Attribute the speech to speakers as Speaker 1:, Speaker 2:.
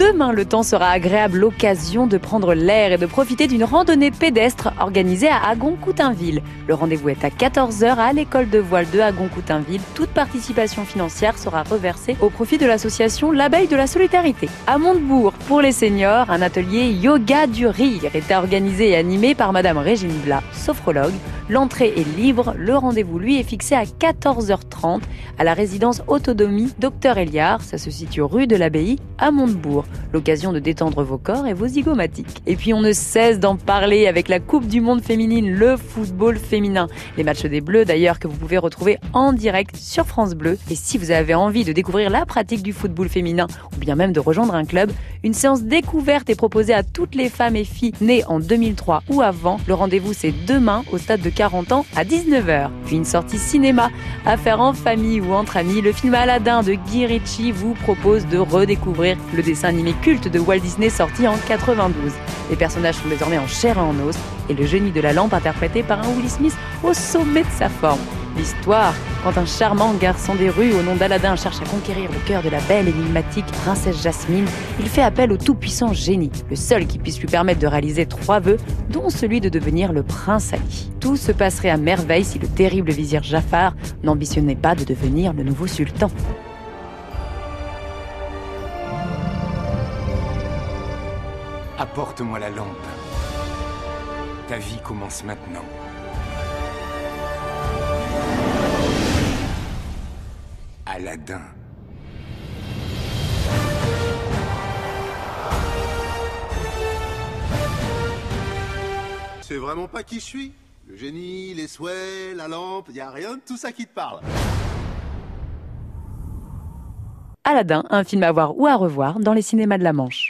Speaker 1: Demain, le temps sera agréable, l'occasion de prendre l'air et de profiter d'une randonnée pédestre organisée à Agon-Coutainville. Le rendez-vous est à 14h à l'école de voile de Agon-Coutainville. Toute participation financière sera reversée au profit de l'association L'abeille de la solidarité. À Montebourg, pour les seniors, un atelier yoga du rire est organisé et animé par Madame Régine Blas, sophrologue. L'entrée est libre, le rendez-vous lui est fixé à 14h30 à la résidence Autonomie Docteur Eliard, ça se situe rue de l'Abbaye à Montebourg. L'occasion de détendre vos corps et vos zygomatiques. Et puis on ne cesse d'en parler avec la Coupe du Monde féminine, le football féminin. Les matchs des Bleus d'ailleurs que vous pouvez retrouver en direct sur France Bleu. Et si vous avez envie de découvrir la pratique du football féminin ou bien même de rejoindre un club, une séance découverte est proposée à toutes les femmes et filles nées en 2003 ou avant. Le rendez-vous c'est demain au stade de 40 ans à 19h. Puis une sortie cinéma à faire en famille ou entre amis. Le film Aladdin de Guy Ritchie vous propose de redécouvrir le dessin animé culte de Walt Disney sorti en 92. Les personnages sont désormais en chair et en os et le génie de la lampe interprété par un Will Smith au sommet de sa forme. L'histoire, quand un charmant garçon des rues au nom d'Aladin cherche à conquérir le cœur de la belle énigmatique princesse Jasmine, il fait appel au tout-puissant génie, le seul qui puisse lui permettre de réaliser trois vœux, dont celui de devenir le prince Ali. Tout se passerait à merveille si le terrible vizir Jafar n'ambitionnait pas de devenir le nouveau sultan.
Speaker 2: Apporte-moi la lampe. Ta vie commence maintenant. Aladdin.
Speaker 3: C'est vraiment pas qui je suis Le génie, les souhaits, la lampe, y a rien de tout ça qui te parle.
Speaker 1: Aladdin, un film à voir ou à revoir dans les cinémas de la Manche.